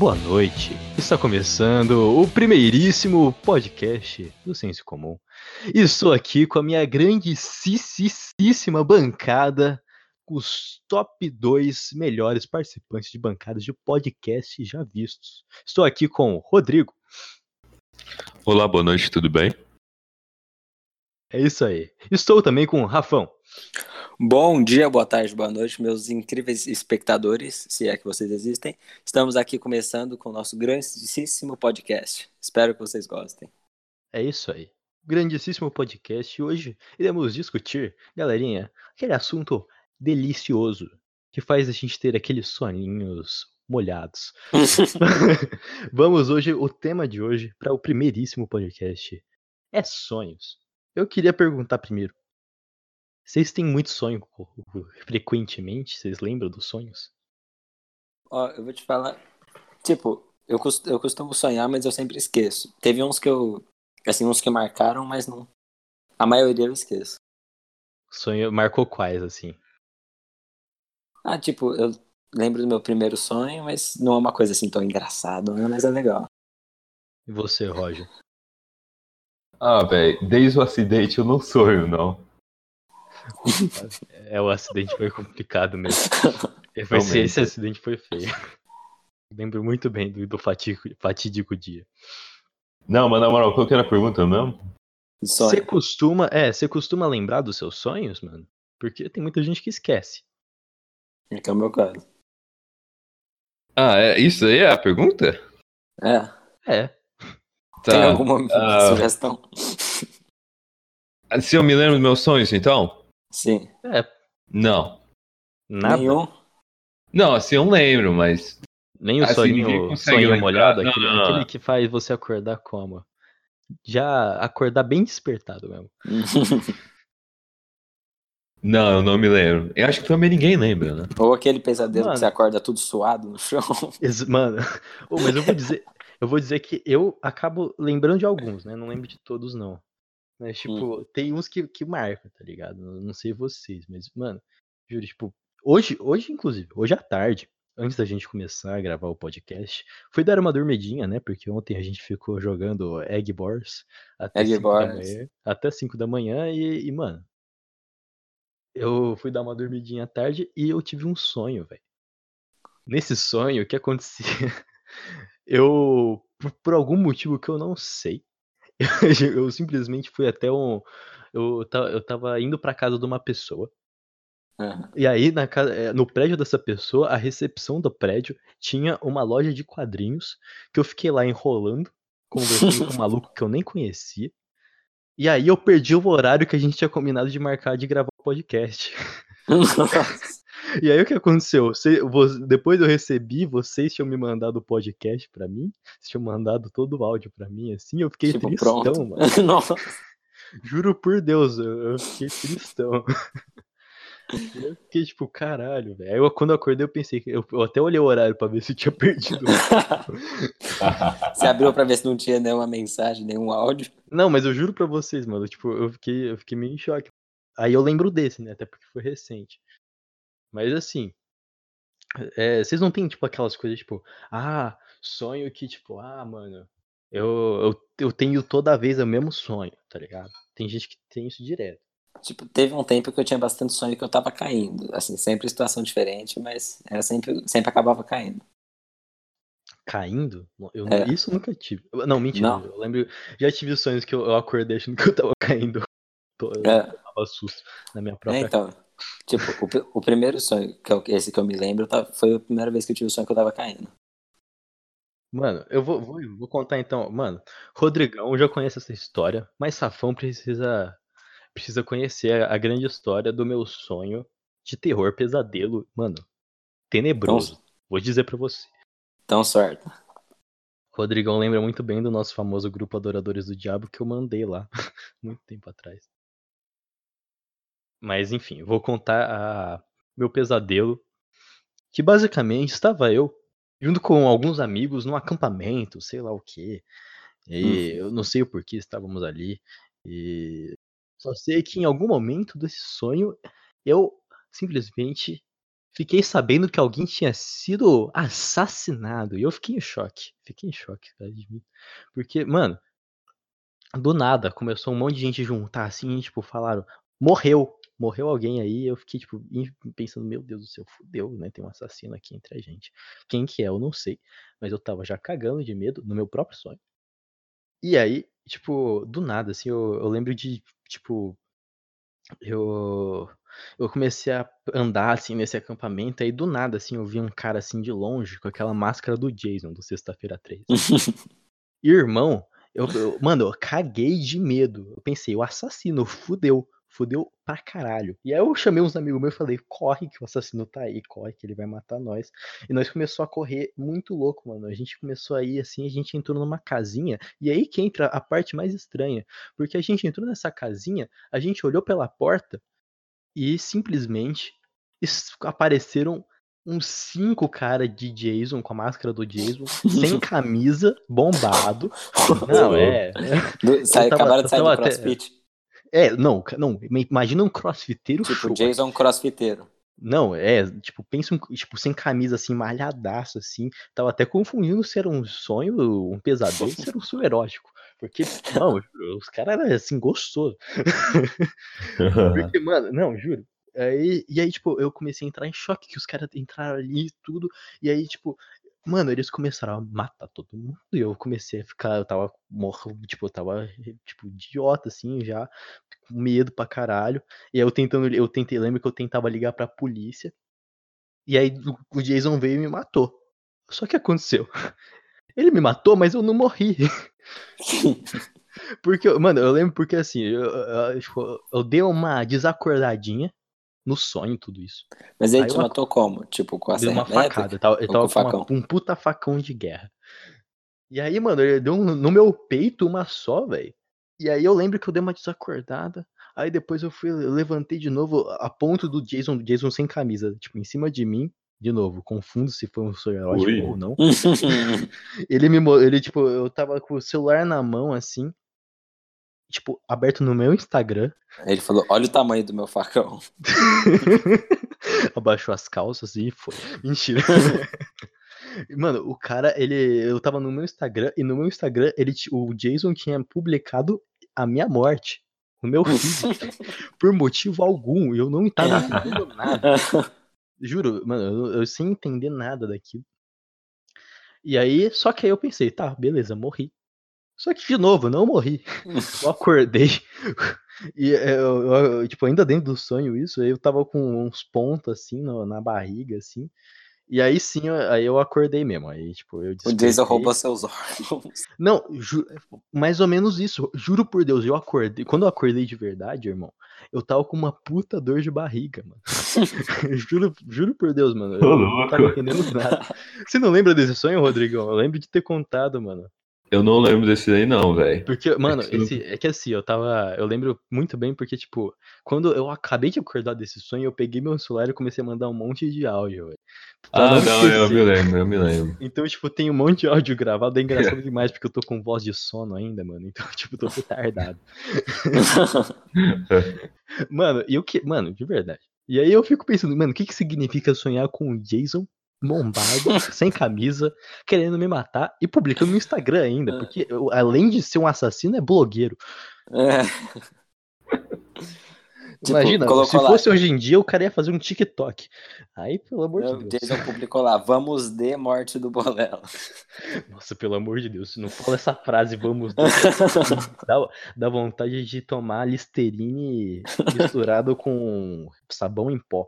boa noite. Está começando o primeiríssimo podcast do Senso Comum. Estou aqui com a minha grandíssima bancada, os top 2 melhores participantes de bancadas de podcast já vistos. Estou aqui com o Rodrigo. Olá, boa noite, tudo bem? É isso aí. Estou também com o Rafão. Bom dia, boa tarde, boa noite, meus incríveis espectadores, se é que vocês existem. Estamos aqui começando com o nosso grandíssimo podcast. Espero que vocês gostem. É isso aí. Grandíssimo podcast. Hoje iremos discutir, galerinha, aquele assunto delicioso que faz a gente ter aqueles soninhos molhados. Vamos hoje, o tema de hoje, para o primeiríssimo podcast é sonhos. Eu queria perguntar primeiro, vocês têm muito sonho frequentemente? Vocês lembram dos sonhos? Ó, eu vou te falar. Tipo, eu, costumo, eu costumo sonhar, mas eu sempre esqueço. Teve uns que eu. Assim, uns que marcaram, mas não. A maioria eu esqueço. Sonho marcou quais, assim? Ah, tipo, eu lembro do meu primeiro sonho, mas não é uma coisa assim tão engraçada, né? mas é legal. E você, Roger? Ah, velho, desde o acidente eu não sonho, não. É, o acidente foi complicado mesmo. Foi, esse acidente foi feio. Lembro muito bem do, do fatídico, fatídico dia. Não, mas na moral, qual que era a pergunta mesmo? Você costuma, é, você costuma lembrar dos seus sonhos, mano? Porque tem muita gente que esquece. É que é o meu caso. Ah, é, isso aí é a pergunta? É. É. Tá. Tem alguma uh... sugestão? Se eu me lembro dos meus sonhos, então? Sim. É. Não. Nada? Nenhum? Não, assim eu lembro, mas. Nem o assim, sonho, sonho molhado, não, aquele, não, não. aquele que faz você acordar como? Já acordar bem despertado mesmo. Não, eu não me lembro. Eu acho que também ninguém lembra, né? Ou aquele pesadelo Mano, que você acorda tudo suado no chão. Mano, oh, mas eu vou dizer, eu vou dizer que eu acabo lembrando de alguns, né? Não lembro de todos, não. Mas, hum. tipo, hum. tem uns que, que marcam, tá ligado? Não sei vocês, mas, mano, juro, tipo, hoje, hoje, inclusive, hoje à tarde, antes da gente começar a gravar o podcast, foi dar uma dormidinha, né? Porque ontem a gente ficou jogando Egg Wars até 5 da manhã, até 5 da manhã e, e, mano, eu fui dar uma dormidinha à tarde e eu tive um sonho, velho. Nesse sonho, o que acontecia? Eu, por algum motivo que eu não sei, eu simplesmente fui até um. Eu, eu tava indo pra casa de uma pessoa. Uhum. E aí, na casa, eh, no prédio dessa pessoa, a recepção do prédio tinha uma loja de quadrinhos que eu fiquei lá enrolando, conversando com um maluco que eu nem conhecia. E aí eu perdi o horário que a gente tinha combinado de marcar de gravar o podcast. E aí o que aconteceu? Você, você, depois eu recebi, vocês tinham me mandado o podcast pra mim, vocês tinham mandado todo o áudio pra mim, assim, eu fiquei tipo, tristão, pronto. mano. Nossa. Juro por Deus, eu, eu fiquei tristão. Eu fiquei tipo, caralho, velho. Aí eu, quando eu acordei, eu pensei que. Eu, eu, até olhei o horário pra ver se tinha perdido. Você abriu pra ver se não tinha nenhuma mensagem, nenhum áudio? Não, mas eu juro pra vocês, mano. Tipo, eu fiquei, eu fiquei meio em choque. Aí eu lembro desse, né? Até porque foi recente. Mas assim, é, vocês não tem, tipo, aquelas coisas, tipo, ah, sonho que, tipo, ah, mano, eu, eu, eu tenho toda vez o mesmo sonho, tá ligado? Tem gente que tem isso direto. Tipo, teve um tempo que eu tinha bastante sonho que eu tava caindo. Assim, sempre situação diferente, mas era sempre, sempre acabava caindo. Caindo? Eu, é. Isso nunca tive. Não, mentira. Não. Eu lembro. Já tive sonhos que eu, eu acordei achando que eu tava caindo. Eu é. tava susto na minha própria. É, então. Tipo, o, o primeiro sonho, que é esse que eu me lembro, tá, foi a primeira vez que eu tive o sonho que eu tava caindo. Mano, eu vou, vou, vou contar então. Mano, Rodrigão já conhece essa história, mas Safão precisa precisa conhecer a, a grande história do meu sonho de terror pesadelo, mano, tenebroso. Então, vou dizer para você. Tão certo. Rodrigão lembra muito bem do nosso famoso grupo Adoradores do Diabo que eu mandei lá muito tempo atrás. Mas enfim, vou contar a meu pesadelo, que basicamente estava eu junto com alguns amigos num acampamento, sei lá o que. E uhum. eu não sei o porquê estávamos ali. E só sei que em algum momento desse sonho eu simplesmente fiquei sabendo que alguém tinha sido assassinado. E eu fiquei em choque. Fiquei em choque. Porque, mano, do nada começou um monte de gente juntar assim, tipo, falaram, morreu, morreu alguém aí. Eu fiquei, tipo, pensando, meu Deus do céu, fudeu, né? Tem um assassino aqui entre a gente. Quem que é, eu não sei. Mas eu tava já cagando de medo no meu próprio sonho. E aí, tipo, do nada, assim, eu, eu lembro de, tipo, eu eu comecei a andar assim nesse acampamento, aí do nada assim eu vi um cara assim de longe com aquela máscara do Jason do Sexta-feira 13. Irmão, eu, eu, mano, eu caguei de medo. Eu pensei, o assassino fudeu, fudeu pra caralho. E aí eu chamei uns amigos meus e falei, corre que o assassino tá aí, corre que ele vai matar nós. E nós começou a correr muito louco, mano. A gente começou a ir assim, a gente entrou numa casinha, e aí que entra a parte mais estranha, porque a gente entrou nessa casinha, a gente olhou pela porta e simplesmente apareceram uns cinco caras de Jason com a máscara do Jason, sem camisa, bombado. Não, é. Sai, tava, acabaram de sair do crossfit. É, não, não, imagina um crossfiteiro. Tipo, show, Jason crossfiteiro. Não, é, tipo, pensa um, tipo, sem camisa, assim, malhadaço, assim. Tava até confundindo se era um sonho, um pesadelo, se era um sonho erótico. Porque, não, os caras eram, assim, gostosos. Porque, mano, não, juro. Aí, e aí, tipo, eu comecei a entrar em choque que os caras entraram ali e tudo. E aí, tipo, mano, eles começaram a matar todo mundo. E eu comecei a ficar, eu tava morrendo, tipo, eu tava, tipo, idiota, assim, já, com medo pra caralho. E aí eu tentando, eu tentei, lembro que eu tentava ligar pra polícia. E aí o Jason veio e me matou. Só que aconteceu. Ele me matou, mas eu não morri. porque, mano, eu lembro porque assim, eu, eu, eu, tipo, eu dei uma desacordadinha no sonho tudo isso. Mas ele aí te matou como? Tipo, com a Deu uma facada. Ele tava, ele tava com, uma, um puta facão de guerra. E aí, mano, ele deu um, no meu peito uma só, velho. E aí eu lembro que eu dei uma desacordada. Aí depois eu fui, eu levantei de novo a ponto do Jason, Jason sem camisa, tipo, em cima de mim. De novo, confundo se foi um sonho erótico ou não. ele me ele tipo, eu tava com o celular na mão assim, tipo, aberto no meu Instagram. Ele falou: "Olha o tamanho do meu facão". Abaixou as calças e foi. Mentira. Mano, o cara, ele. Eu tava no meu Instagram e no meu Instagram ele, o Jason tinha publicado a minha morte. O meu filho. por motivo algum. Eu não tava entendendo nada. Juro, mano, eu, eu sem entender nada daquilo. E aí, só que aí eu pensei, tá, beleza, morri. Só que, de novo, não morri. Eu acordei. E eu, eu, eu, tipo, ainda dentro do sonho isso, eu tava com uns pontos assim no, na barriga, assim. E aí sim, aí eu acordei mesmo. Aí, tipo, eu O Jason roubou seus órgãos. Não, mais ou menos isso. Juro por Deus, eu acordei. Quando eu acordei de verdade, irmão, eu tava com uma puta dor de barriga, mano. juro, juro por Deus, mano. Eu não tava entendendo nada. Você não lembra desse sonho, Rodrigão? Eu lembro de ter contado, mano. Eu não lembro desse aí, não, velho. Porque, mano, é que, esse, é que assim, eu tava. Eu lembro muito bem, porque, tipo, quando eu acabei de acordar desse sonho, eu peguei meu celular e comecei a mandar um monte de áudio, velho. Ah, não, não eu me lembro, eu me lembro. Então, tipo, tem um monte de áudio gravado, é engraçado demais, porque eu tô com voz de sono ainda, mano. Então, tipo, tô retardado. mano, e o que. Mano, de verdade. E aí eu fico pensando, mano, o que que significa sonhar com o Jason bombado, sem camisa, querendo me matar e publicando no Instagram ainda, é. porque além de ser um assassino, é blogueiro. É. Tipo, Imagina, se fosse lá. hoje em dia, o cara ia fazer um TikTok. Aí, pelo amor de Deus. Jason publicou lá, vamos de morte do Bolela. Nossa, pelo amor de Deus, não fala essa frase, vamos de... dá, dá vontade de tomar Listerine misturado com sabão em pó.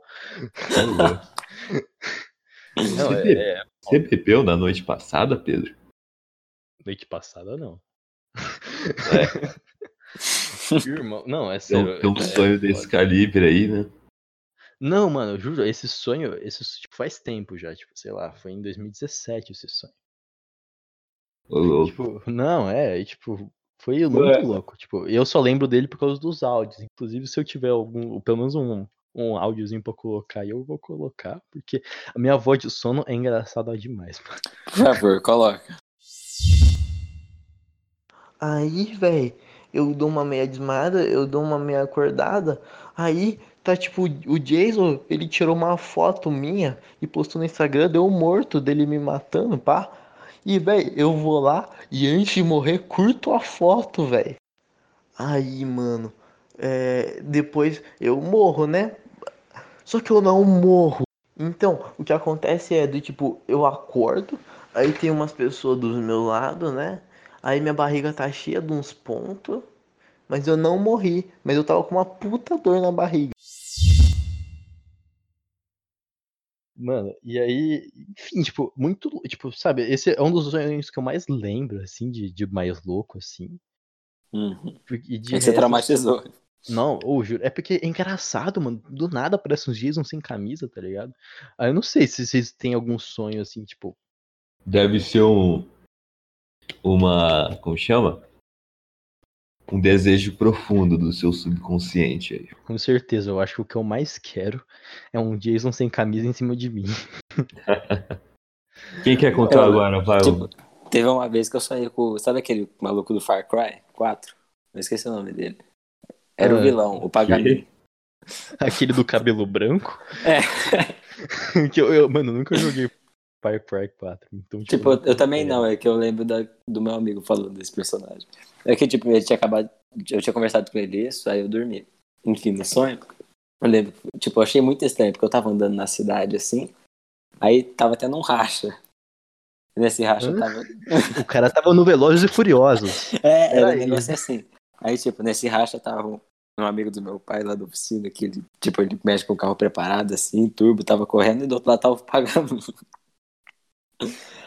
Não, você, é, é... você bebeu na noite passada, Pedro? Noite passada, não. É. Irmão, não, é sério. Tem um, é, sonho é, desse calibre aí, né? Não, mano, eu juro, esse sonho, esse tipo, faz tempo já, tipo, sei lá, foi em 2017 esse sonho. Ô, tipo, não, é, tipo, foi muito Ué. louco. Tipo, eu só lembro dele por causa dos áudios. Inclusive, se eu tiver algum, pelo menos um, um áudiozinho pra colocar e eu vou colocar, porque a minha voz de sono é engraçada demais. Por favor, coloca. Aí, velho, eu dou uma meia desmada, eu dou uma meia acordada, aí tá tipo, o Jason, ele tirou uma foto minha e postou no Instagram, deu um morto dele me matando, pá. E, velho, eu vou lá e antes de morrer, curto a foto, velho. Aí, mano, é, depois eu morro, né? Só que eu não morro. Então, o que acontece é do tipo, eu acordo, aí tem umas pessoas do meu lado, né? Aí minha barriga tá cheia de uns pontos, mas eu não morri, mas eu tava com uma puta dor na barriga. Mano, e aí, enfim, tipo, muito, tipo, sabe, esse é um dos sonhos que eu mais lembro, assim, de, de mais louco, assim. Uhum. E de Aí você resto, traumatizou. Não, ou juro, é porque é engraçado, mano. Do nada aparece uns Jason sem camisa, tá ligado? Aí eu não sei se vocês têm algum sonho assim, tipo, Deve ser um. Uma. Como chama? Um desejo profundo do seu subconsciente aí. com certeza, eu acho que o que eu mais quero é um Jason sem camisa em cima de mim. Quem quer contar Eu- agora? Vai, Tipo, teve uma vez que eu sonhei com. Sabe aquele maluco do Far Cry 4? Eu esqueci o nome dele. Era o Ah, vilão, o Paganini. Aquele do cabelo branco. É, que eu, eu- mano, nunca joguei Far Cry 4. Então, tipo, eu, eu também é. não, é que eu lembro da- do meu amigo falando desse personagem. É que, tipo, ele tinha acabado. Eu tinha conversado com ele isso, aí eu dormi. Enfim, no sonho. Eu lembro, tipo, eu achei muito estranho, porque eu tava andando na cidade assim, aí tava tendo um racha. Nesse racha eu Hã? tava. O cara tava no Velozes e Furiosos. É, era um Peraí. negócio assim. Aí, tipo, nesse racha tava um, um amigo do meu pai lá da oficina, que ele, tipo, ele mexe com o carro preparado, assim, turbo, tava correndo, e do outro lado tava o Pagano.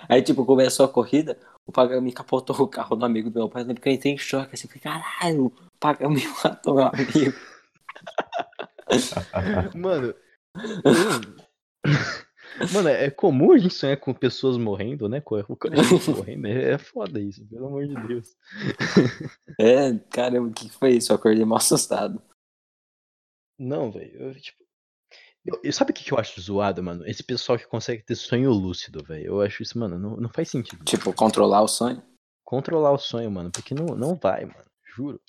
Aí, tipo, começou a corrida, o Pagano capotou o carro do amigo do meu pai, lembro que eu entrei em choque, assim, falei, caralho, o Pagano matou, meu amigo. Mano. Mano, é comum a gente sonhar com pessoas morrendo, né? Com com a gente morrendo. É é foda isso, pelo amor de Deus. É, caramba, o que foi isso? Eu acordei mal assustado. Não, velho. eu, Tipo. eu- eu- sabe o que, que eu acho zoado, mano? Esse pessoal que consegue ter sonho lúcido, velho. Eu acho isso, mano, não, não faz sentido. Tipo, controlar o sonho. Controlar o sonho, mano, porque não, não vai, mano. Juro.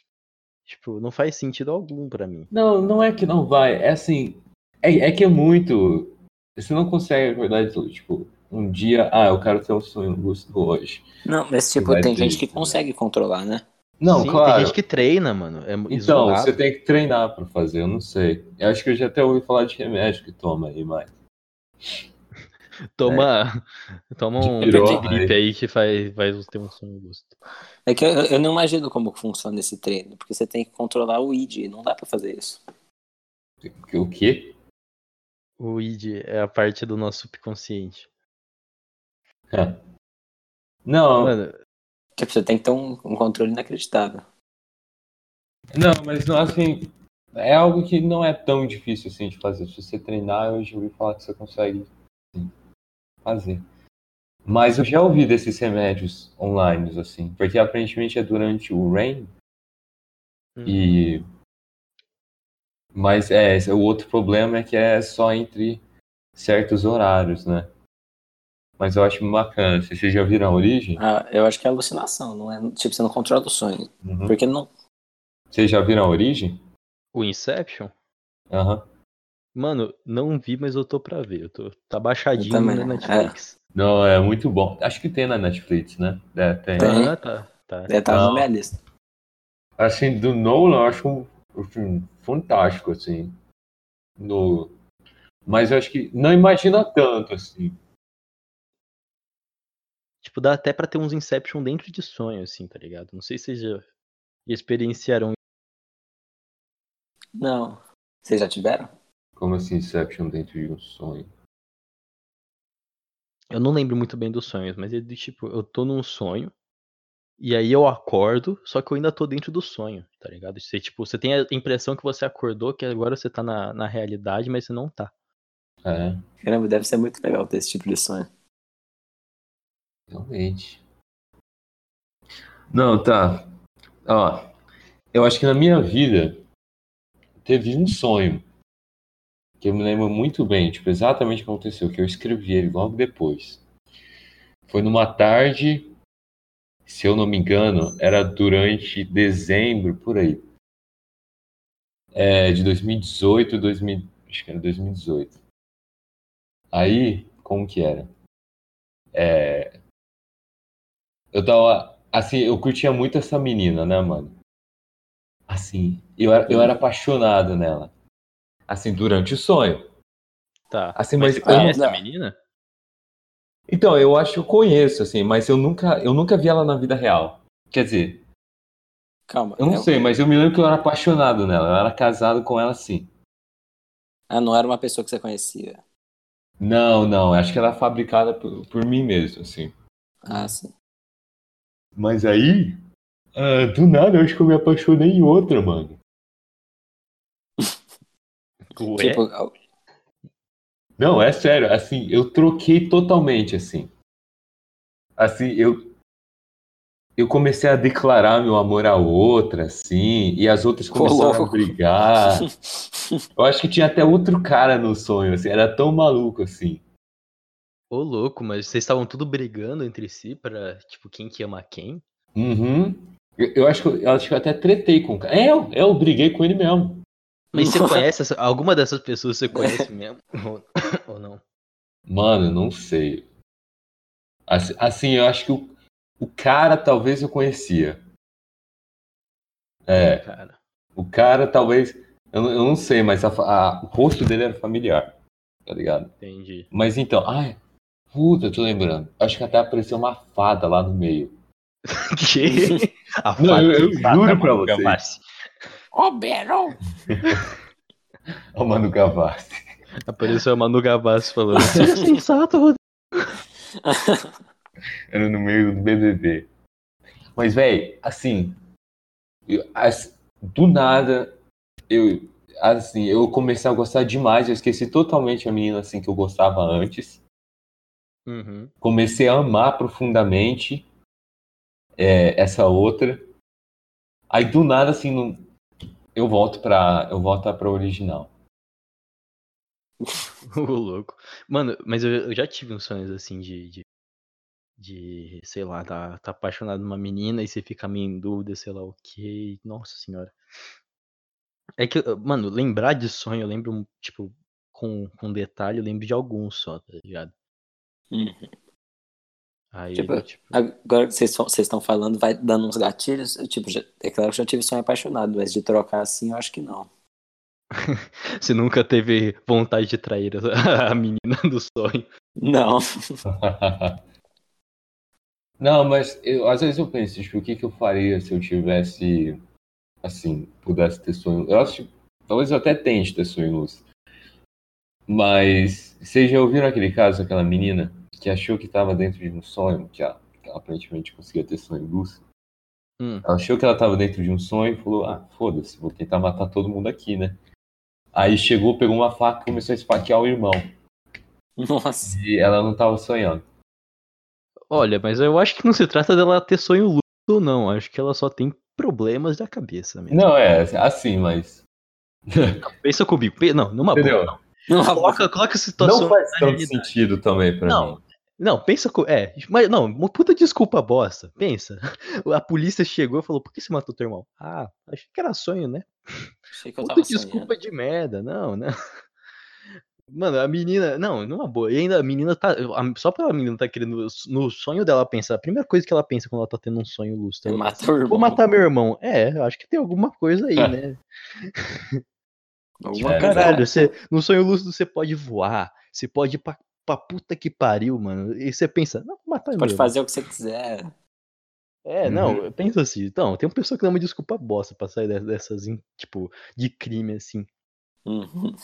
Tipo, não faz sentido algum pra mim. Não, não é que não vai. É assim. É, é que é muito. Você não consegue acordar de tudo. Tipo, um dia. Ah, eu quero ter um sonho lúcido hoje. Não, mas, tipo, Vai tem ter gente que né? consegue controlar, né? Não, Sim, claro. tem gente que treina, mano. É Então, isolado. você tem que treinar pra fazer, eu não sei. Eu acho que eu já até ouvi falar de remédio que toma aí, mas. Toma, toma um De pirona, gripe aí que faz, vai ter um sonho lúcido. É que eu, eu não imagino como funciona esse treino, porque você tem que controlar o id, não dá pra fazer isso. O quê? O id é a parte do nosso subconsciente. Não, Mano, Tipo, você tem que ter um, um controle inacreditável. não, mas não assim. É algo que não é tão difícil assim de fazer. Se você treinar, eu já ouvi falar que você consegue sim, fazer. Mas eu já ouvi desses remédios online, assim. Porque aparentemente é durante o RAIN E. Mas é, esse- o outro problema é que é só entre certos horários, né? Mas eu acho bacana. Vocês já viram a origem? Ah, eu acho que é alucinação, não é? Tipo, você não controla o sonho. Uhum. Porque não. Vocês já viram a origem? o Inception? Aham. Mano, não vi, mas eu tô pra ver. Eu tô, tá baixadinho também, na é. Netflix. Não, é muito bom. Acho que tem na Netflix, né? É, tem. Tem. Ah, tá, tá. Deve estar Não. na minha lista. Assim, do Nolan, eu acho um, um filme fantástico, assim. No... Mas eu acho que não imagina tanto, assim. Tipo, dá até pra ter uns Inception dentro de sonho, assim, tá ligado? Não sei se vocês já experienciaram. Não. Vocês já tiveram? Como assim, Inception dentro de um sonho? Eu não lembro muito bem dos sonhos, mas é de tipo, eu tô num sonho. E aí eu acordo, só que eu ainda tô dentro do sonho, tá ligado? Você, tipo, você tem a impressão que você acordou, que agora você tá na, na realidade, mas você não tá. É, Caramba, deve ser muito legal ter esse tipo de sonho. realmente. Não, tá. Ó, eu acho que na minha vida teve um sonho que eu me lembro muito bem, tipo, exatamente o que aconteceu, que eu escrevi ele logo depois. Foi numa tarde, se eu não me engano, era durante dezembro, por aí. é, de 2018, 2000, acho que era 2018. Aí, como que era? É, eu tava, assim, eu curtia muito essa menina, né, mano? Assim, eu era, eu era apaixonado nela. Assim, durante o sonho. Tá. Assim, mas mas eu conhece não- a menina? Então, eu acho que eu conheço, assim, mas eu nunca, eu nunca vi ela na vida real. Quer dizer, Calma. eu não é- sei, mas eu me lembro que eu era apaixonado nela. Eu era casado com ela, sim. Ah, não era uma pessoa que você conhecia. Não, não, acho que ela é fabricada por, por mim mesmo, assim. Ah, sim. Mas aí, ah, do nada, eu acho que eu me apaixonei em outra, mano. Ué? Tipo, Não, é sério, assim, eu troquei totalmente, assim. Assim, eu. Eu comecei a declarar meu amor a outra, assim, e as outras começaram a brigar. Eu acho que tinha até outro cara no sonho, assim, era tão maluco, assim. Ô, louco, mas vocês estavam tudo brigando entre si pra, tipo, quem que ama quem? Uhum. Eu, eu acho que eu, eu acho que eu até tretei com o cara. É, eu, eu briguei com ele mesmo. Mas você conhece essa- alguma dessas pessoas você conhece mesmo? Ou, ou não? Mano, não sei. Assim, assim, eu acho que o, o cara talvez eu conhecia. É, Cara. o cara talvez. Eu, não- eu não sei, mas a a- o rosto dele era familiar. Tá ligado? Entendi. Mas então, ai, puta, eu tô lembrando. Acho que até apareceu uma fada lá no meio. Que? A Não, eu- eu faca juro pra. Gavassi. Ô, Beron! Manu Gavassi. Apareceu a Manu Gavassi falando. Seja sensato, Rodrigo. Era no meio do BBB. Mas, velho, assim, eu- as- do nada, eu, assim, eu comecei a gostar demais. Eu esqueci totalmente a menina, assim, que eu gostava antes. Uhum. Comecei a amar profundamente é, essa outra. Aí, do nada, assim, não- eu volto pra, eu volto pra original. Ô, louco. Mano, mas eu, eu já tive uns sonhos assim de. de, de, sei lá, tá, tá apaixonado numa menina e você fica meio em dúvida, sei lá o que. Nossa senhora. É que, mano, lembrar de sonho, eu lembro, tipo, com, com detalhe, eu lembro de alguns só, tá ligado? Uhum. Aí, Tipo, eu, tipo, Agora que vocês estão falando, vai dando uns gatilhos. eu, Tipo, já- é claro que eu já tive sonho apaixonado, mas de trocar assim, eu acho que não. você nunca teve vontade de trair a, a menina do sonho. Não. Não, mas eu, às vezes eu penso, tipo, o que, que eu faria se eu tivesse, assim, pudesse ter sonho. Eu acho que talvez eu até tente ter sonho lúcido. Mas vocês já ouviram aquele caso daquela menina que achou que estava dentro de um sonho, que ela, que ela aparentemente conseguia ter sonho lúcido? Hum. Ela achou que ela estava dentro de um sonho e falou: Ah, foda-se, vou tentar matar todo mundo aqui, né? Aí chegou, pegou uma faca e começou a esfaquear o irmão. Nossa. E ela não estava sonhando. Olha, mas eu acho que não se trata dela ter sonho lúcido, não. Acho que ela só tem problemas da cabeça mesmo. Não, é assim, mas. Pensa comigo. Não, numa boa. Entendeu? Coloca, coloca a situação. Não faz tanto sentido também pra Não. mim. Não, pensa. co- É, mas não, uma puta desculpa bosta. Pensa. A polícia chegou e falou: por que você matou teu irmão? Ah, achei que era sonho, né? Achei que eu Puta tava desculpa sonhando. de merda. Não, não. Mano, a menina. Não, numa boa. E ainda a menina tá. Só pela menina tá querendo. No sonho dela pensar. A primeira coisa que ela pensa quando ela tá tendo um sonho lúcido. ela Mata. Vou matar meu irmão. É, eu acho que tem alguma coisa aí, né? Alguma É. Caralho, você, no sonho lúcido você pode voar, você pode ir pra, pra puta que pariu, mano. E você pensa, não, vou matar pode irmão. fazer o que você quiser. É, não, pensa assim. Então, tem uma pessoa que dá uma desculpa bosta pra sair de- dessas, tipo, de crime, assim. Uhum.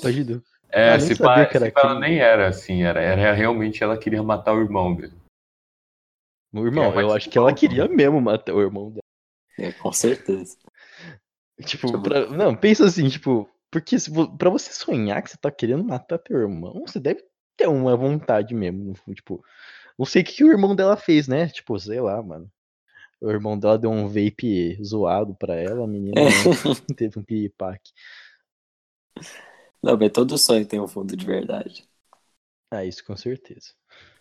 Imagina. É, se sabia pá, que era se ela nem era assim, era, era realmente ela queria matar o irmão dele. Meu irmão, É, mas eu acho que ela queria mesmo matar o irmão dela. É, com certeza. Tipo, Tipo- pra- não, pensa assim, tipo, porque se, vo- pra você sonhar que você tá querendo matar teu irmão, você deve ter uma vontade mesmo. Tipo, não sei o que, que o irmão dela fez, né? Tipo, sei lá, mano. O irmão dela deu um vape zoado pra ela, a menina É. teve um piripaque. Não, mas todo sonho tem um fundo de verdade. Ah, isso com certeza.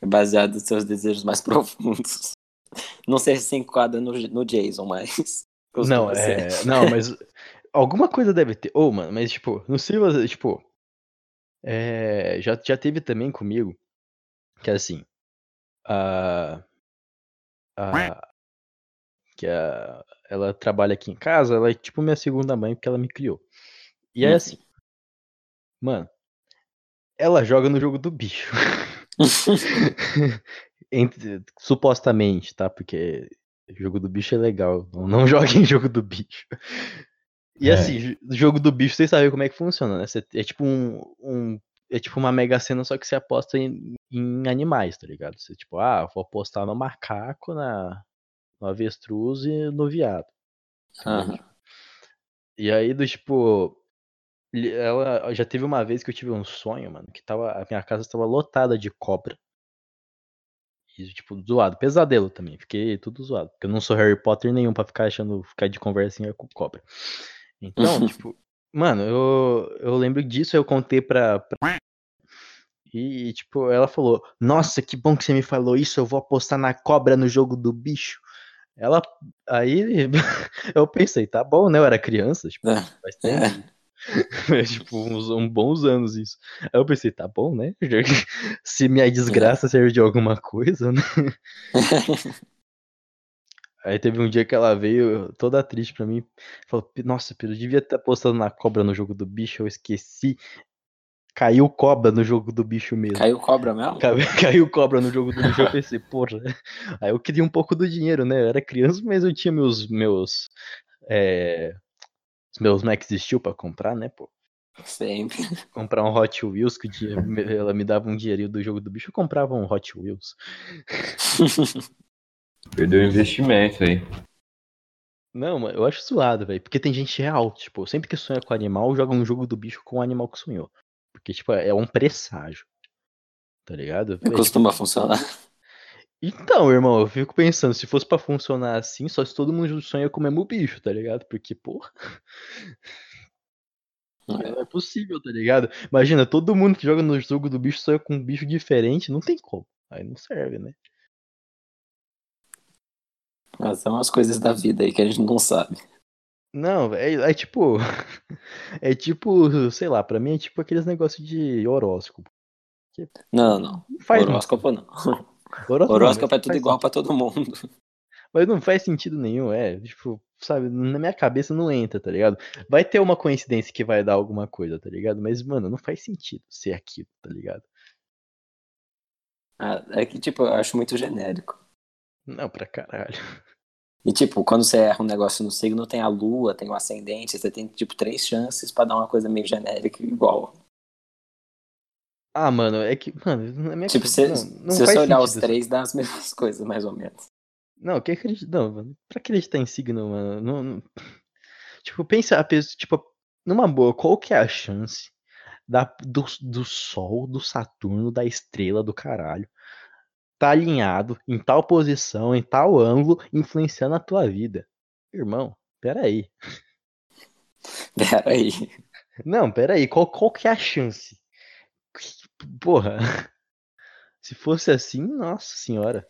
É baseado nos seus desejos mais profundos. Não sei se enquadra no, no Jason, mas. Não, é, não, mas alguma coisa deve ter. Ô, mano, mas tipo, não sei, você, tipo. É, já, já teve também comigo. Que é assim. A. A. Que a, ela trabalha aqui em casa, ela é tipo minha segunda mãe, porque ela me criou. E é assim. Mano. Ela joga no jogo do bicho. Entre- supostamente, tá? Porque jogo do bicho é legal. Não, não joguem jogo do bicho. E É. assim, jo- jogo do bicho, vocês sabem como é que funciona, né? Você- é tipo um, um- É tipo uma mega cena, só que você aposta em, em animais, tá ligado? Você, tipo, ah, vou apostar no macaco, na, no avestruz e no viado. Aham. E aí, do tipo. Ela já teve uma vez que eu tive um sonho, mano, que tava, a minha casa estava lotada de cobra. E, tipo, zoado. Pesadelo também. Fiquei tudo zoado. Porque eu não sou Harry Potter nenhum pra ficar achando, ficar de conversinha com cobra. Então, tipo, mano, eu, eu lembro disso, eu contei pra. pra- E, tipo, ela falou: Nossa, que bom que você me falou isso, eu vou apostar na cobra no jogo do bicho. Ela. Aí eu pensei, tá bom, né? Eu era criança, tipo, É. faz tempo. Faz, tipo, uns, uns bons anos isso. Aí eu pensei, tá bom, né? Se minha desgraça serve de alguma coisa, né? Aí teve um dia que ela veio toda triste pra mim. Falou, "Pi- nossa, Pedro, eu devia ter apostado na cobra no jogo do bicho, eu esqueci. Caiu cobra no jogo do bicho mesmo. Caiu cobra mesmo? Ca- Caiu cobra no jogo do bicho, eu pensei, porra. Aí eu queria um pouco do dinheiro, né? Eu era criança, mas eu tinha meus. meus é, meus Max Steel pra comprar, né, pô? Sempre. Comprar um Hot Wheels, que dinheiro- ela me dava um dinheirinho do jogo do bicho, eu comprava um Hot Wheels. Perdeu o investimento aí. Não, mano, eu acho zoado, velho. Porque tem gente real, tipo, sempre que sonha com animal, joga um jogo do bicho com o animal que sonhou. Porque, tipo, é um presságio. Tá ligado? É, tipo, Costuma funcionar. Então, irmão, eu fico pensando, se fosse pra funcionar assim, só se todo mundo sonha com o mesmo bicho, tá ligado? Porque, porra, não é possível, tá ligado? Imagina, todo mundo que joga no jogo do bicho sonha com um bicho diferente, não tem como. Aí não serve, né? Mas são as coisas da vida aí que a gente não sabe. Não, é, é tipo. É tipo, sei lá, pra mim é tipo aqueles negócios de horóscopo. Não, não. Não faz Horóscopo não. Horóscopo, Horóscopo não, é tudo igual pra todo mundo. Mas não faz sentido nenhum, é. Tipo, sabe, na minha cabeça não entra, tá ligado? Vai ter uma coincidência que vai dar alguma coisa, tá ligado? Mas, mano, não faz sentido ser aquilo, tá ligado? Ah, É que, tipo, eu acho muito genérico. Não, pra caralho. E, tipo, quando você erra um negócio no signo, tem a lua, tem o ascendente, você tem, tipo, três chances pra dar uma coisa meio genérica igual. Ah, mano, é que, mano, na minha Tipo, se, não, não se você olhar os três, dá as mesmas coisas, mais ou menos. Não, que acredita. Não, mano, pra acreditar em signo, mano. Não, não- Tipo, pensa tipo, numa boa, qual que é a chance da, do, do Sol, do Saturno, da estrela do caralho, tá alinhado em tal posição, em tal ângulo, influenciando a tua vida? Irmão, peraí. Pera aí. Não, peraí, qual, qual que é a chance? Porra. Se fosse assim, nossa senhora.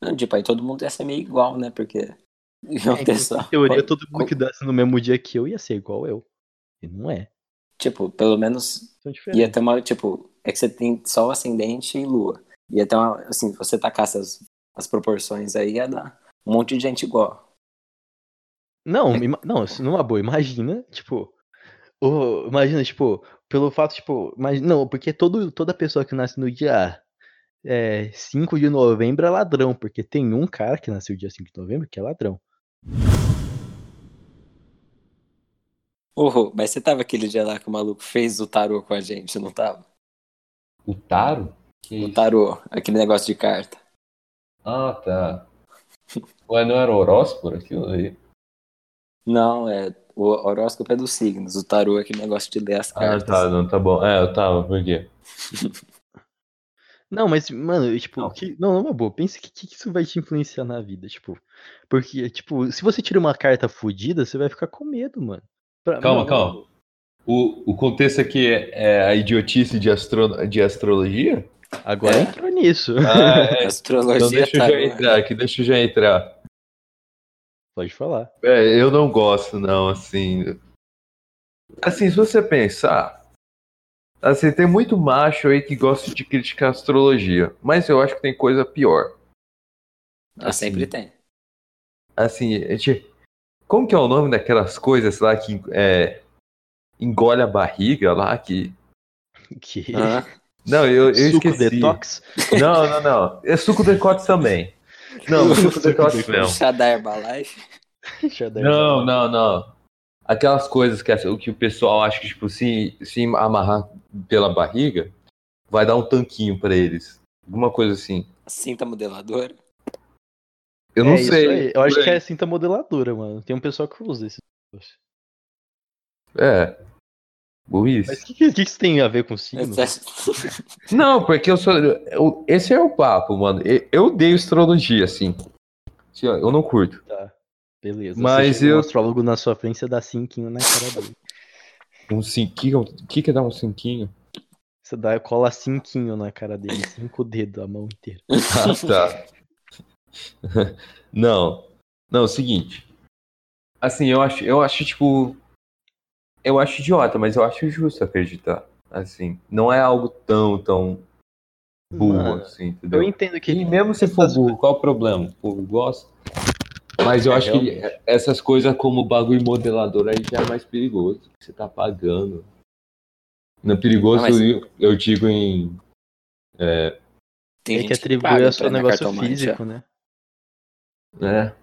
Não, tipo, aí todo mundo ia ser meio igual, né? Porque. Iam É, ter só- teoria, todo mundo que desse no mesmo dia que eu ia ser igual eu. E não é. Tipo, pelo menos ia ter uma. Tipo, é que você tem Sol, Ascendente e Lua. Ia ter uma. Assim, se você tacasse as, as proporções aí, ia dar um monte de gente igual. Não, ima- não, isso numa boa, imagina, tipo, o- imagina, tipo, pelo fato, tipo, imagina, não, porque todo, toda pessoa que nasce no dia é, 5 de novembro é ladrão, porque tem um cara que nasceu dia 5 de novembro que é ladrão. Ô, mas você tava aquele dia lá que o maluco fez o tarô com a gente, não tava? O Taro? Que O tarô, aquele negócio de carta. Ah, tá. Ué, não era horóscopo aquilo aí? Não, é. O horóscopo é dos signos, o tarô é aquele negócio de ler as Ah, cartas. tá, não, tá bom. É, eu tava, por quê? Não, mas, mano, tipo, Não. que, não, numa boa, pensa que, que isso vai te influenciar na vida, tipo, porque, tipo, se você tira uma carta fodida, você vai ficar com medo, mano. Pra- Calma, não, calma. O, o contexto aqui é, é a idiotice de, astro, de astrologia? Agora É. entrou nisso. Ah, é. Astrologia Então deixa eu tarô, já entrar aqui, deixa eu já entrar. Pode falar. É, eu não gosto, não, assim. Assim, se você pensar. Assim, tem muito macho aí que gosta de criticar a astrologia. Mas eu acho que tem coisa pior. Ah, Assim, sempre tem. Assim, gente. Como que é o nome daquelas coisas lá que é, engole a barriga lá? Que. Que... Ah, Não, eu, eu Suco esqueci. detox? Não, não, não. É suco detox também. Não, suco detox não. chá da Herbalife. Não, não, não. Aquelas coisas que, o que o pessoal acha que, tipo, se, se amarrar pela barriga, vai dar um tanquinho pra eles. Alguma coisa assim. Cinta modeladora. Eu não É isso sei. aí. Eu acho que é cinta modeladora, mano. Tem um pessoal que usa esse. É. Burrice. Mas o que, que, que isso tem a ver com signo? Não, porque eu sou. eu- esse é o papo, mano. Eu, eu odeio astrologia, assim. Assim, Eu não curto. Tá. Beleza. Mas Você chega um eu- astrólogo na sua frente, você dá cinquinho na cara dele. Um cinquinho. O que, que é dar um cinquinho? Você dá, cola cinquinho na cara dele, cinco dedos, a mão inteira. Ah, tá. Não. Não, é o seguinte. Assim, eu acho, eu acho, tipo. Eu acho idiota, mas eu acho justo acreditar. Assim, não é algo tão, tão burro, Mano, assim, Eu entendeu? entendo que. E mesmo se for burro, qual o problema? O povo gosta. Mas eu É, acho que realmente. essas coisas como bagulho modelador aí já é mais perigoso. que Você tá pagando. Não é perigoso, Não, mas- eu, eu digo em. Tem É que atribui paga a seu negócio físico, ó. né? né?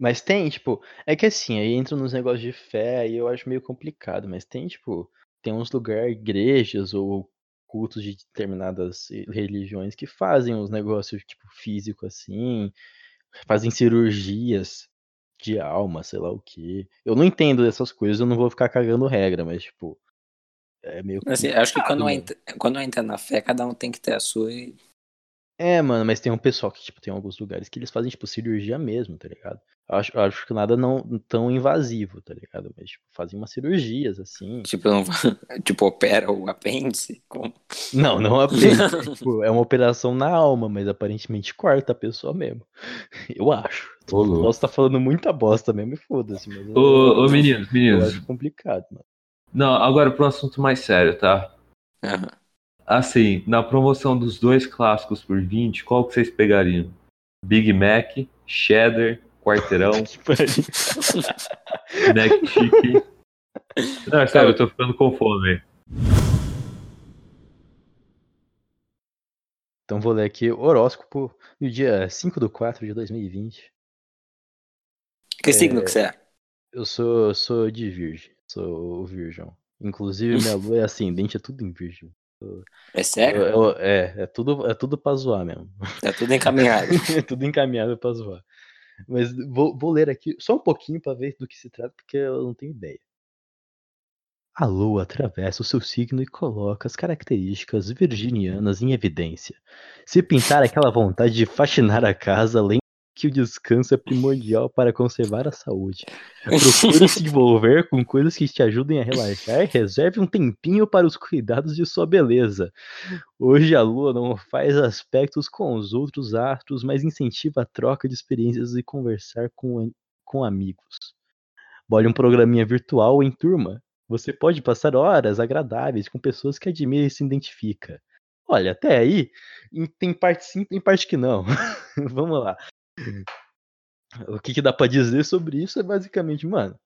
Mas tem, tipo, é que assim, aí entra nos negócios de fé, aí eu acho meio complicado, mas tem, tipo, tem uns lugares, igrejas ou cultos de determinadas religiões que fazem uns negócios, tipo, físico assim, fazem cirurgias de alma, sei lá o quê. Eu não entendo dessas coisas, eu não vou ficar cagando regra, mas, tipo, é meio Assim, acho que quando complicado, entra, quando entra na fé, cada um tem que ter a sua e É, mano, mas tem um pessoal que, tipo, tem alguns lugares que eles fazem, tipo, cirurgia mesmo, tá ligado? Eu acho, eu acho que nada não tão invasivo, tá ligado? Mas, tipo, fazem umas cirurgias, assim. tipo, não, tipo opera o apêndice. Com... Não, não apenas. tipo, é uma operação na alma, mas aparentemente corta a pessoa mesmo. Eu acho. Ô, louco. Posso estar falando muita bosta mesmo e foda-se, mas Ô, ô, meninos, eu acho complicado, mano. Não, agora um assunto mais sério, tá? Aham. Assim, na promoção dos dois clássicos por 20, qual que vocês pegariam? Big Mac, Cheddar, Quarteirão. Mac Chicken. Não, é sério, eu tô ficando com fome. Então vou ler aqui o horóscopo do dia 5 do 4 de 2020. Que signo que você é? Eu sou, sou de virgem, sou o virgão. Inclusive minha lua é ascendente, é tudo em virgem. É sério? Eu- eu- é, é tudo, é tudo pra zoar mesmo. Tá tudo encaminhado. é tudo encaminhado pra zoar. Mas vou, vou ler aqui só um pouquinho pra ver do que se trata, porque eu não tenho ideia. A lua atravessa o seu signo e coloca as características virginianas em evidência. Se pintar aquela vontade de faxinar a casa, lembre que o descanso é primordial para conservar a saúde. Procure se envolver com coisas que te ajudem a relaxar. Reserve um tempinho para os cuidados de sua beleza. Hoje a lua não faz aspectos com os outros astros, mas incentiva a troca de experiências e conversar com, com amigos. Bole um programinha virtual em turma. Você pode passar horas agradáveis com pessoas que admira e se identifica. Olha, até aí, em- tem parte sim, tem parte que não. Vamos lá. O que, que dá pra dizer sobre isso é basicamente, mano.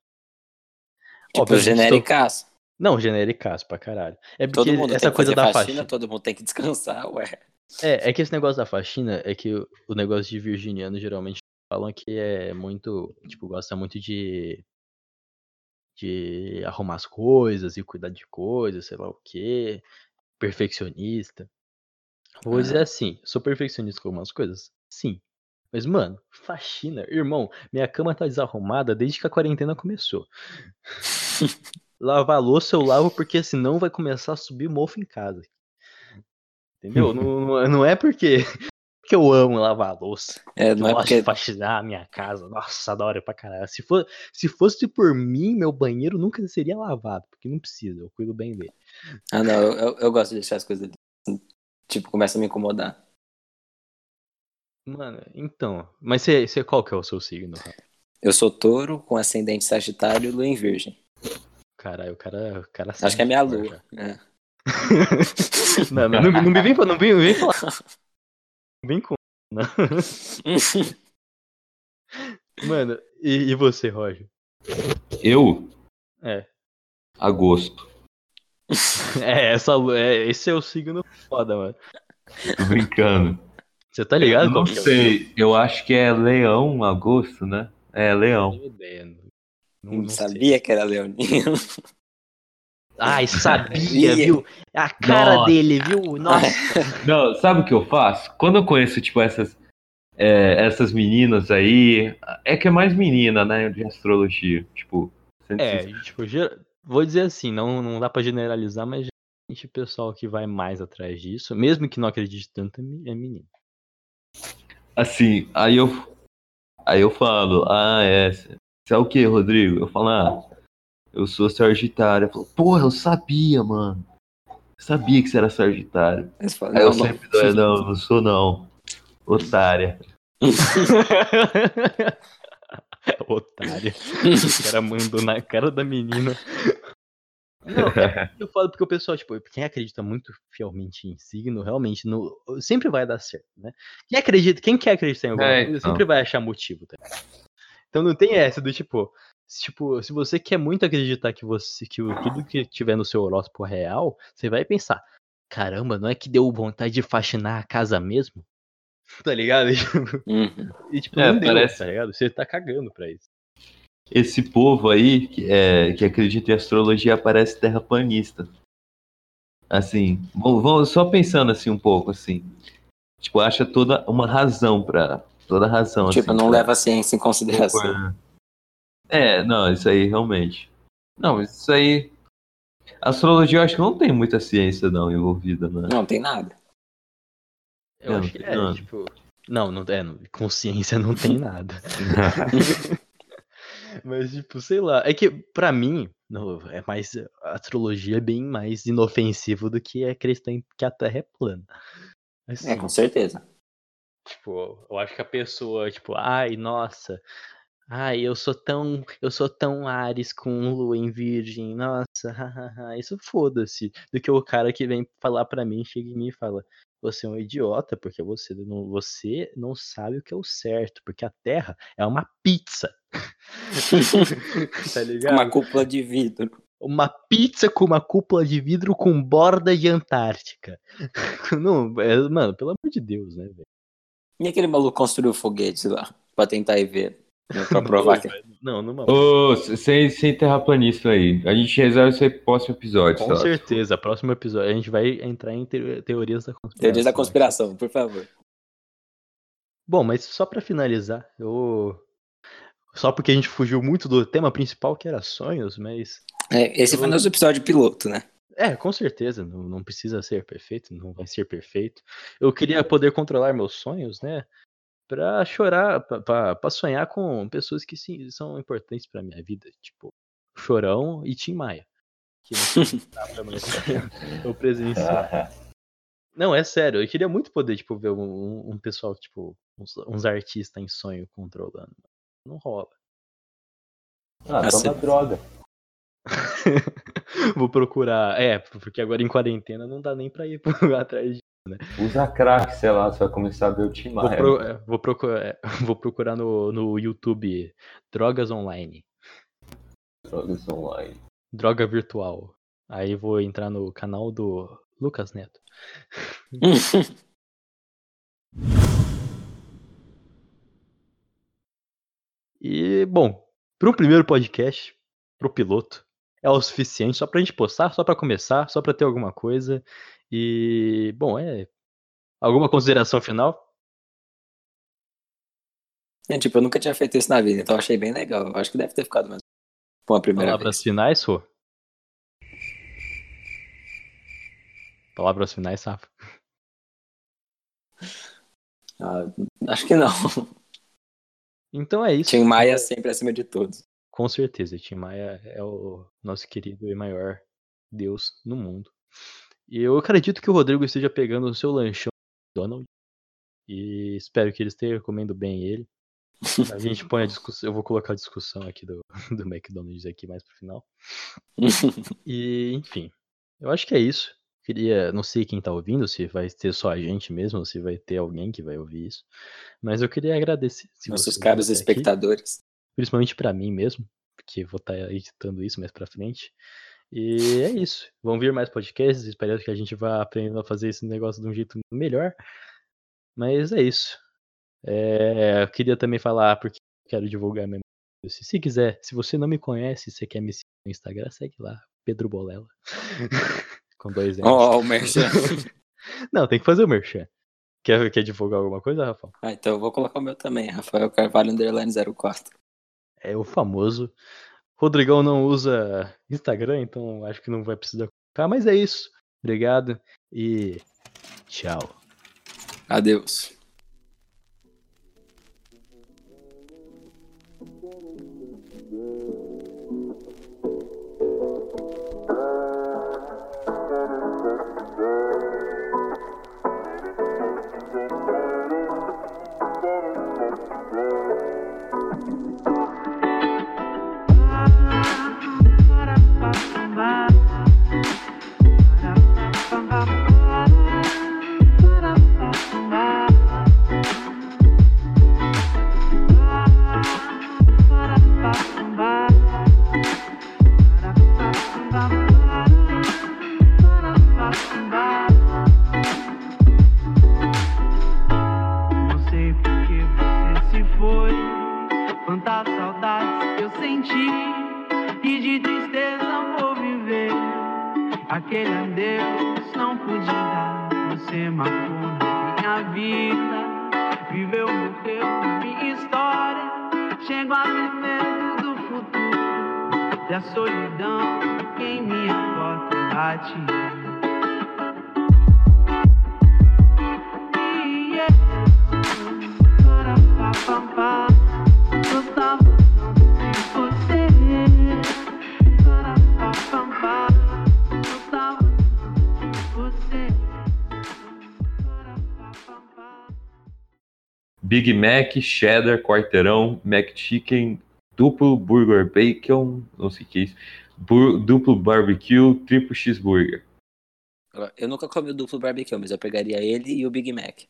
tipo, tô- genericaço. Não, genericaço pra caralho. É porque Todo mundo essa coisa da faxina, faxina. todo mundo tem que descansar, ué. É, é que esse negócio da faxina é que o, negócio de virginiano geralmente falam que é muito. Tipo, gosta muito de. De arrumar as coisas e cuidar de coisas, sei lá o quê. Perfeccionista. Vou dizer Ah. assim, sou perfeccionista com algumas coisas? Sim. Mas, mano, faxina, irmão, minha cama tá desarrumada desde que a quarentena começou. Lavar louça eu lavo porque senão vai começar a subir mofo em casa. Entendeu? não, não é- porque, porque eu amo lavar louça. É, não eu é gosto porque. de faxinar a minha casa. Nossa, adoro pra caralho. Se, for, se fosse por mim, meu banheiro nunca seria lavado, porque não precisa, eu cuido bem dele. Ah, não, eu, eu, eu gosto de deixar as coisas. Tipo, começa a me incomodar. Mano, então. Mas você, você qual que é o seu signo? Rafa? Eu sou touro com ascendente sagitário e lua em virgem. caralho, o cara. O cara Acho que é minha lua. É. não, não, não, não me vem, não vem, não vem falar. Não vem com. não. Mano, e, e você, Roger? Eu, É. agosto. É, essa, lua- é, esse é o signo foda, mano. Tô brincando. Você tá ligado? Eu não qual que é sei, eu acho que é leão, agosto, né? É, leão. Não, não, Não não sei. sabia que era leonino. Ai, sabia, Sabia. viu? A cara Nossa. dele, viu? Nossa. Não, sabe o que eu faço? Quando eu conheço, tipo, essas, é, essas meninas aí, é que é mais menina, né, de astrologia, tipo... É, tipo, vou dizer assim, não, não dá pra generalizar, mas geralmente o pessoal que vai mais atrás disso, mesmo que não acredite tanto, é é menino. Assim, aí eu, aí eu falo, ah, é, você é o que, Rodrigo? Eu falo, ah, eu sou Sagitário. Eu falo, porra, eu sabia, mano. Eu sabia que você era Sagitário. Falam, Aí eu não, sempre dou, não, não sou não. Otária. Otário. O cara mandou na cara da menina. Não, é, eu falo porque o pessoal, tipo, quem acredita muito fielmente em signo, realmente no, sempre vai dar certo, né? Quem acredita, quem quer acreditar em alguma É, coisa, então. sempre vai achar motivo, tá? ligado? Então não tem essa do tipo, se, tipo, se você quer muito acreditar que você que tudo que tiver no seu horóscopo real, você vai pensar, caramba, não é que deu vontade de faxinar a casa mesmo? Tá ligado? Uhum. E tipo, É, não deu, parece- tá ligado? Você tá cagando pra isso. Esse povo aí que, é, que acredita em astrologia parece terraplanista. Assim, só pensando assim um pouco, assim. Tipo, acha toda uma razão pra. Toda razão. Tipo, assim, não pra- leva a ciência em consideração. É, não, isso aí realmente. Não, isso aí. Astrologia eu acho que não tem muita ciência não envolvida, né? Não tem nada. Eu Não, acho que tem é, nada. tipo. Não, não é, não- consciência não tem nada. Mas, tipo, sei lá. É que, pra mim, no- é mais. A astrologia é bem mais inofensivo do que acreditar em que a Terra é plana. Assim, É, com certeza. Tipo, eu acho que a pessoa, tipo, ai, nossa. Ai, eu sou tão. Eu sou tão Ares com lua em virgem. Nossa, hahaha. Isso foda-se. Do que o cara que vem falar pra mim, chega em mim e fala. Você é um idiota, porque você não, você não sabe o que é o certo, porque a Terra é uma pizza. tá ligado? Uma cúpula de vidro. Uma pizza com uma cúpula de vidro com borda de Antártica. Não, é- mano, pelo amor de Deus, né, velho? E aquele maluco construiu foguetes lá, pra tentar ir ver. né, Pra provar que. Não, numa Ô, sem, sem terraplanista aí. A gente reserva isso aí pro próximo episódio, Com certeza, próximo episódio a gente vai entrar em teo- teorias da conspiração. Teorias da conspiração, por favor. Bom, mas só pra finalizar, eu só porque a gente fugiu muito do tema principal que era sonhos, mas É, esse foi nosso episódio piloto, né? é, com certeza, não, não precisa ser perfeito, não vai ser perfeito. Eu queria poder controlar meus sonhos, né? Pra chorar, pra- pra pra sonhar com pessoas que sim, são importantes pra minha vida, tipo Chorão e Tim Maia. Que não dá pra mais eu presenciar. Não, é sério, eu queria muito poder, tipo, ver um, um- um pessoal, tipo, uns, uns artistas em sonho controlando. Não rola. Ah, Assim. toma droga. Vou procurar. É, porque agora em quarentena não dá nem pra ir atrás de. Usa crack, sei lá, você vai começar a ver o Tim Vou, pro- é, vou procurar, é, vou procurar no, no YouTube Drogas Online. Drogas online. Droga virtual. Aí vou entrar no canal do Lucas Neto. E, bom, para um primeiro podcast, pro piloto, é o suficiente só pra gente postar, só pra começar, só pra ter alguma coisa. E, bom, é. Alguma consideração final? É, tipo, eu nunca tinha feito isso na vida, então achei bem legal. Eu acho que deve ter ficado mesmo. Com a primeira Palavras vez. finais, Rô? Palavras finais, Safa. Ah, acho que não. Então é isso. Tim Maia sempre acima de todos. Com certeza, Tim Maia é o nosso querido e maior Deus no mundo. E eu acredito que o Rodrigo esteja pegando o seu lanchão Donald. E espero que ele esteja comendo bem ele. A gente põe a discussão. Eu vou colocar a discussão aqui do, do McDonald's aqui mais pro final. E, enfim. Eu acho que é isso. Queria. Não sei quem tá ouvindo, se vai ter só a gente mesmo, ou se vai ter alguém que vai ouvir isso. Mas eu queria agradecer. Nossos você caros até aqui, espectadores. principalmente pra mim mesmo, porque vou estar editando isso mais pra frente. E é isso. Vão vir mais podcasts, espero que a gente vá aprendendo a fazer esse negócio de um jeito melhor. Mas é isso. É, eu queria também falar, porque eu quero divulgar mesmo. Se, se quiser, se você não me conhece, você quer me seguir no Instagram, segue lá, Pedro Bolela. Com dois N's. Ó, o Merchan. Não, tem que fazer o merchan. Quer, quer divulgar alguma coisa, Rafa? Ah, então eu vou colocar o meu também, Rafael Carvalho Underline 04. É o famoso. Rodrigão não usa Instagram, então acho que não vai precisar colocar, mas é isso. Obrigado e tchau. Adeus. E de tristeza vou viver. Aquele adeus não pude dar. Você marcou minha vida. Viveu, morreu na minha história. Chego a medo do futuro. E a solidão em minha porta bate. Big Mac, cheddar, quarteirão, McChicken, duplo burger bacon, não sei o que é isso, bur- duplo barbecue, triplo cheeseburger. Eu nunca comi o duplo barbecue, mas eu pegaria ele e o Big Mac.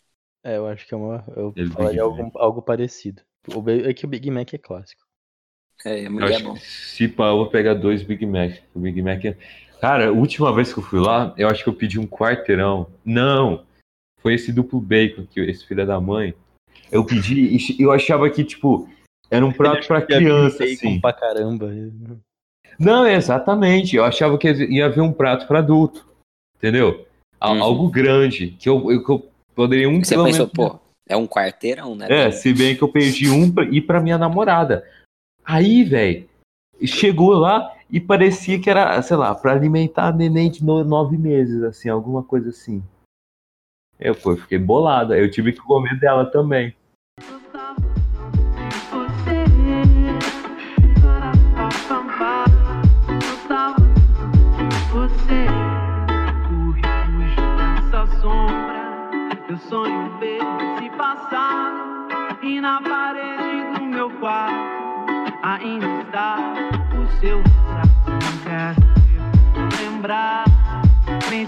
É, eu acho que é uma. Eu Ele falaria Big algo, algo parecido. O é que o Big Mac é clássico. É, é muito bom. se pá, eu vou pegar dois Big Mac. O Big Mac é... Cara, a última vez que eu fui lá, eu acho que eu pedi um quarteirão. Não! Foi esse duplo bacon que esse filho da mãe. Eu pedi e eu achava que, tipo, era um prato pra criança, assim. pra caramba. Não, exatamente. Eu achava que ia haver um prato para adulto. Entendeu? Uhum. Algo grande. Que eu, eu- que eu poderia um Você pensou, pô, é um quarteirão, né? É, se bem que eu perdi um pra ir pra minha namorada. Aí, velho, chegou lá e parecia que era, sei lá, pra alimentar a neném de no- nove meses, assim, alguma coisa assim. Eu, eu fiquei bolado. Aí eu tive que comer dela também. Sonho ver esse passado. E na parede do meu quarto ainda está o seu. Não quero lembrar, nem